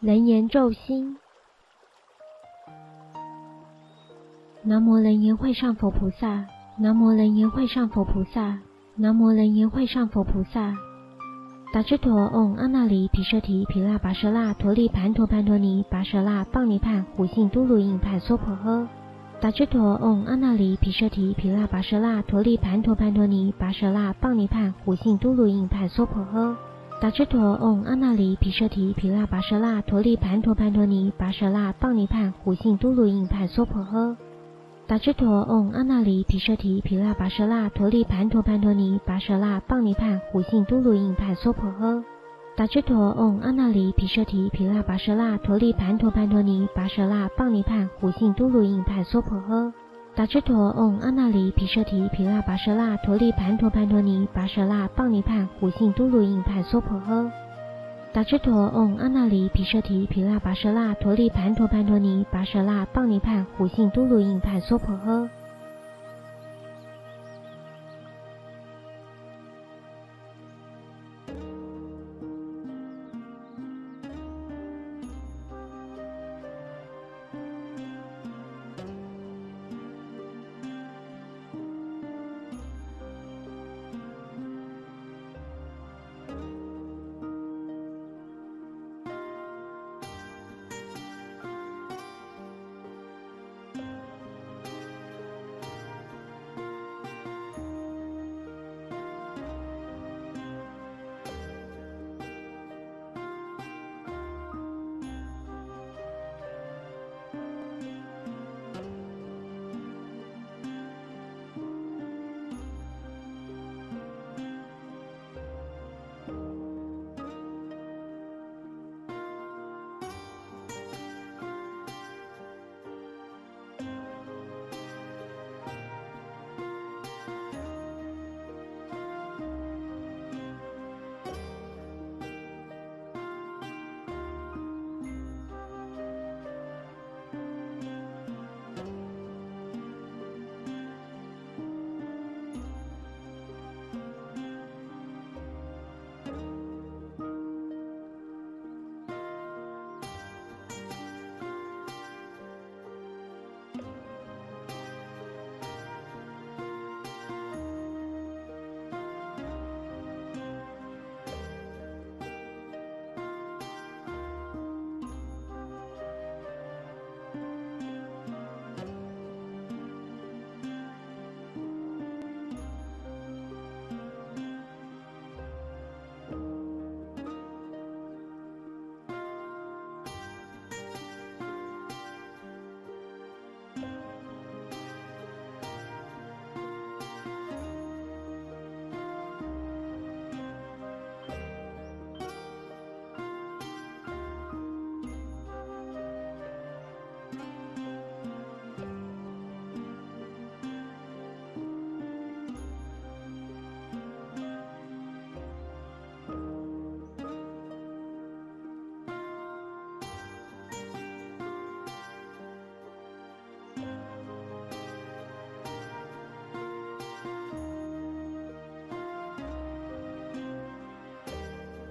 楞严咒心。南无楞严会上佛菩萨，南无楞严会上佛菩萨，南无楞严会上佛菩萨。达智陀嗡阿那离毗舍提毗那跋舍那陀利盘陀盘陀尼跋舍那棒尼盘胡信都卢印盘娑婆诃。达智陀嗡阿那离毗舍提毗那跋舍那陀利盘陀盘陀尼跋舍那棒尼盘胡信都卢印盘娑婆诃。达智陀嗡阿那离毗舍提毗那跋舍那陀利盘陀盘陀尼跋舍那棒尼盘胡信都卢印盘娑婆诃。达智陀嗡阿那离毗舍提毗那跋舍那陀利盘陀盘陀尼跋舍那棒尼盘胡信都卢印盘娑婆诃。达智陀嗡阿那离毗舍提毗那跋舍那陀利盘陀盘陀尼跋舍那棒尼盘胡信都卢印盘娑婆诃。达智陀嗡阿那离毗舍提毗那跋舍那陀利盘陀盘陀尼跋舍那棒尼盘胡信都卢印盘娑婆诃。达智陀嗡阿那离毗舍提毗那跋舍那陀利盘陀盘陀尼跋舍那棒尼盘胡信都卢印盘娑婆诃。